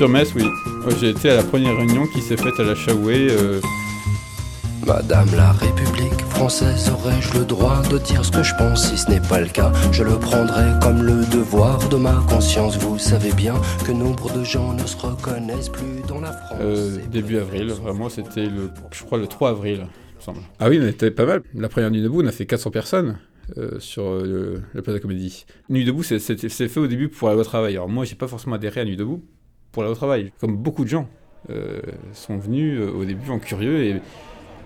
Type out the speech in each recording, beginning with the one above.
sur Metz, oui. J'ai été à la première réunion qui s'est faite à la Chaoué. Euh. Madame la République française, aurais-je le droit de dire ce que je pense? Si ce n'est pas le cas, je le prendrai comme le devoir de ma conscience. Vous savez bien que nombre de gens ne se reconnaissent plus dans la France. Euh, début avril, vraiment, c'était le, je crois, le 3 avril, me semble. Ah oui, on était pas mal. La première nuit debout, on a fait 400 personnes. Euh, sur le, la place de la comédie. Nuit debout, c'est fait au début pour aller au travail. Alors moi, j'ai pas forcément adhéré à Nuit debout pour aller au travail, comme beaucoup de gens euh, sont venus euh, au début en curieux et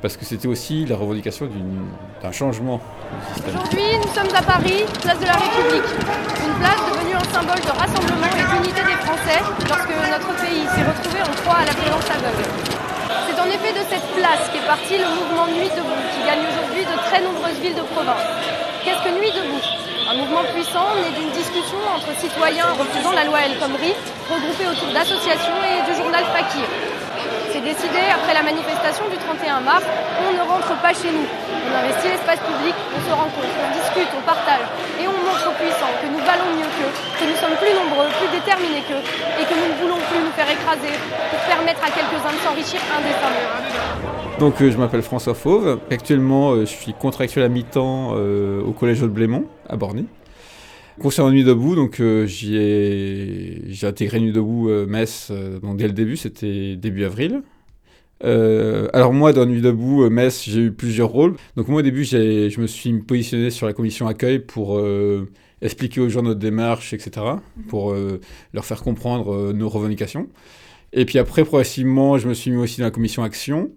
parce que c'était aussi la revendication d'un changement. Aujourd'hui, nous sommes à Paris, place de la République, une place devenue un symbole de rassemblement et d'unité des Français lorsque notre pays s'est retrouvé en proie à la violence aveugle. C'est en effet de cette place qu'est parti le mouvement Nuit debout, qui gagne aujourd'hui de très nombreuses villes de province. Qu'est-ce que Nuit debout? Un mouvement puissant né d'une discussion entre citoyens refusant la loi El Khomri, regroupés autour d'associations et du journal Fakir. Décidé après la manifestation du 31 mars, on ne rentre pas chez nous. On investit l'espace public, on se rencontre, on discute, on partage et on montre aux puissants que nous valons mieux qu'eux, que nous sommes plus nombreux, plus déterminés qu'eux et que nous ne voulons plus nous faire écraser pour permettre à quelques-uns de s'enrichir indécemment. Donc euh, je m'appelle François Fauve. Actuellement, euh, je suis contractuel à mi-temps euh, au collège de Blémont à Borny. Concernant Nuit debout, donc j'ai intégré Nuit debout Metz donc dès le début, c'était début avril. Alors moi, dans Nuit debout Metz, j'ai eu plusieurs rôles. Donc moi au début, je me suis positionné sur la commission accueil pour expliquer aux gens notre démarche, etc., pour leur faire comprendre nos revendications. Et puis après, progressivement, je me suis mis aussi dans la commission action.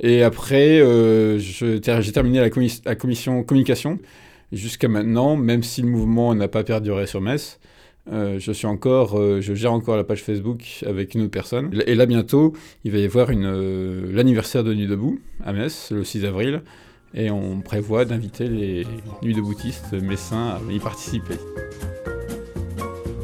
Et après, euh, j'ai terminé la, la, commission communication. Jusqu'à maintenant, même si le mouvement n'a pas perduré sur Metz, euh, je suis encore, euh, je gère encore la page Facebook avec une autre personne. Et là bientôt, il va y avoir une l'anniversaire de Nuit debout à Metz, le 6 avril, et on prévoit d'inviter les Nuits deboutistes messins à y participer.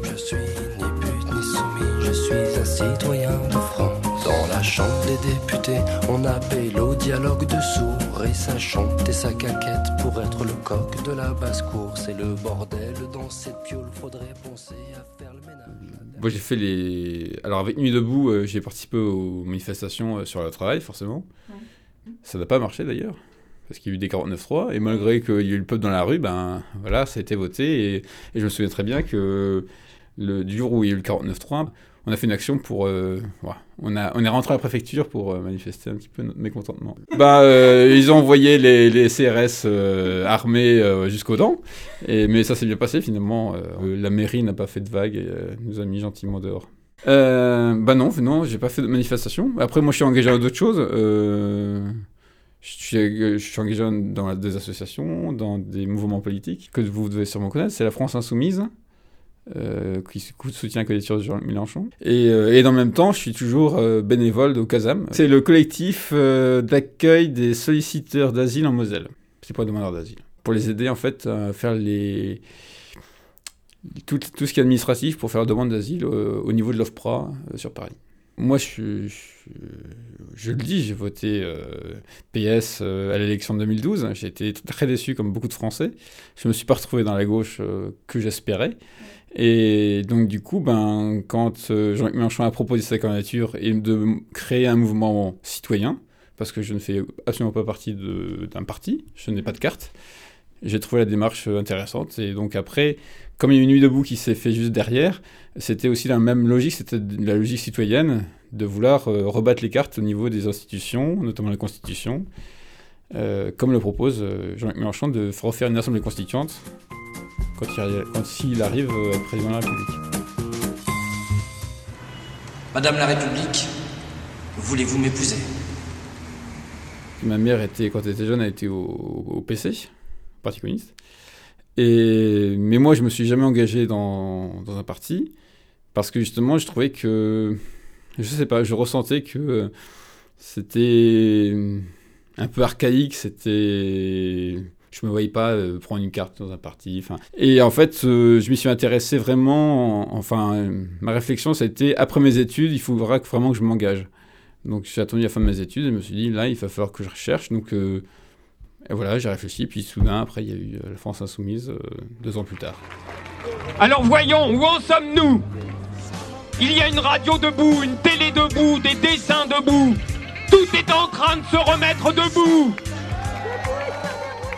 Je suis ni pute ni soumis, je suis un citoyen de France. Dans la chambre des députés, on appelle au dialogue de sourds et ça chante et sa caquette pour être le coq de la basse-cour. C'est le bordel dans cette piole, faudrait penser à faire le ménage. Moi j'ai fait les. Alors avec Nuit Debout, euh, j'ai participé aux manifestations euh, sur le travail, forcément. Ça n'a pas marché d'ailleurs parce qu'il y a eu des 49-3, et malgré qu'il y ait eu le peuple dans la rue, ben voilà, ça a été voté, et, et je me souviens très bien que le, du jour où il y a eu le 49-3, on a fait une action pour. Euh, on, a, on est rentré à la préfecture pour euh, manifester un petit peu notre mécontentement. Bah, euh, ils ont envoyé les, CRS armés jusqu'aux dents, et, mais ça s'est bien passé finalement. la mairie n'a pas fait de vagues et nous a mis gentiment dehors. bah non, non, j'ai pas fait de manifestation. Après, moi, je suis engagé dans d'autres choses. je suis engagé dans des associations, dans des mouvements politiques que vous devez sûrement connaître. C'est la France Insoumise euh, qui soutient la candidature de Jean Mélenchon. Et, euh, et dans le même temps, je suis toujours euh, bénévole au CASAM. C'est le collectif euh, d'accueil des solliciteurs d'asile en Moselle. C'est pas demandeurs d'asile. Pour les aider en fait à faire les tout, tout ce qui est administratif pour faire la demande d'asile au, niveau de l'OFPRA sur Paris. Moi, je, le dis, j'ai voté PS à l'élection de 2012. J'ai été très déçu, comme beaucoup de Français. Je me suis pas retrouvé dans la gauche que j'espérais. Et donc, du coup, ben, quand euh, Jean-Luc Mélenchon a proposé sa candidature et de créer un mouvement citoyen, parce que je ne fais absolument pas partie d'un parti, je n'ai pas de carte, j'ai trouvé la démarche intéressante. Et donc, après, comme il y a une nuit debout qui s'est fait juste derrière, c'était aussi la même logique, c'était la logique citoyenne de vouloir euh, rebattre les cartes au niveau des institutions, notamment la Constitution, euh, comme le propose Jean-Luc Mélenchon de refaire une assemblée constituante quand il, arrive à être président de la République. Madame la République, voulez-vous m'épouser? Ma mère, était, quand elle était jeune, elle était au, PC, Parti communiste. Et, mais moi, je me suis jamais engagé dans, dans, un parti parce que justement, je trouvais que, je sais pas, je ressentais que c'était un peu archaïque, c'était je me voyais pas euh, prendre une carte dans un parti. Et en fait, euh, je m'y suis intéressé vraiment. enfin, ma réflexion, ça a été après mes études, il faudra vraiment que je m'engage. Donc j'ai attendu la fin de mes études et je me suis dit là, il va falloir que je recherche. Donc euh, et voilà, j'ai réfléchi. Puis soudain, après, il y a eu la France Insoumise deux ans plus tard. Alors voyons, où en sommes-nous? Il y a une radio debout, une télé debout, des dessins debout. Tout est en train de se remettre debout.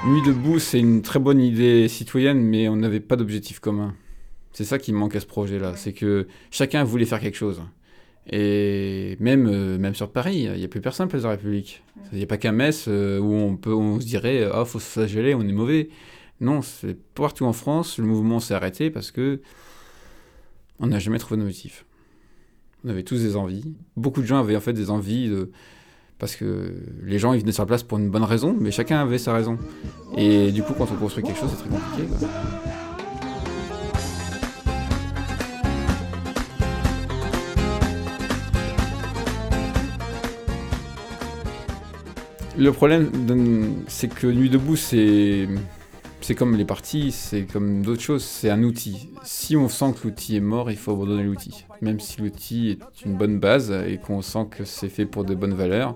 Nuit debout, c'est une très bonne idée citoyenne, mais on n'avait pas d'objectif commun. C'est ça qui manque à ce projet-là, c'est que chacun voulait faire quelque chose. Et même, euh, même sur Paris, il n'y a plus personne place de la République. Il n'y a pas qu'un Metz euh, où on, peut, on se dirait Ah, oh, faut se on est mauvais. Non, c'est partout en France, le mouvement s'est arrêté parce que on n'a jamais trouvé d'objectif. On avait tous des envies. Beaucoup de gens avaient en fait des envies de... parce que les gens ils venaient sur la place pour une bonne raison, mais chacun avait sa raison. Et du coup, quand on construit quelque chose, c'est très compliqué. Le problème, c'est que Nuit debout, c'est c'est comme les parties, c'est comme d'autres choses, c'est un outil. Si on sent que l'outil est mort, il faut abandonner l'outil. Même si l'outil est une bonne base et qu'on sent que c'est fait pour de bonnes valeurs.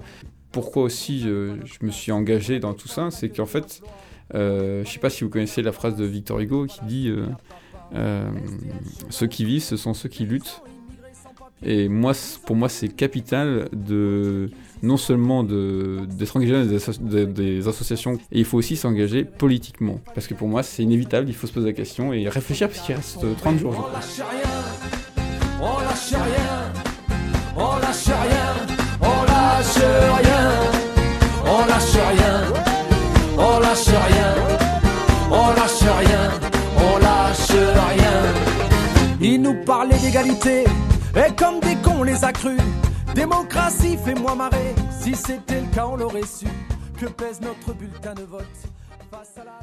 Pourquoi aussi je, me suis engagé dans tout ça C'est qu'en fait, euh, je ne sais pas si vous connaissez la phrase de Victor Hugo qui dit euh, euh, Ceux qui vivent, ce sont ceux qui luttent. Et moi, pour moi, c'est capital de non seulement d'être engagé dans des, associations, et il faut aussi s'engager politiquement. Parce que pour moi, c'est inévitable, il faut se poser la question et réfléchir parce qu'il reste 30 jours. On lâche rien, on lâche rien, on lâche rien, on lâche rien, on lâche rien, on lâche rien, on lâche rien, on lâche rien. Il nous parlait d'égalité et comme des cons, les a. Démocratie, fais-moi marrer. Si c'était le cas, on l'aurait su. Que pèse notre bulletin de vote face la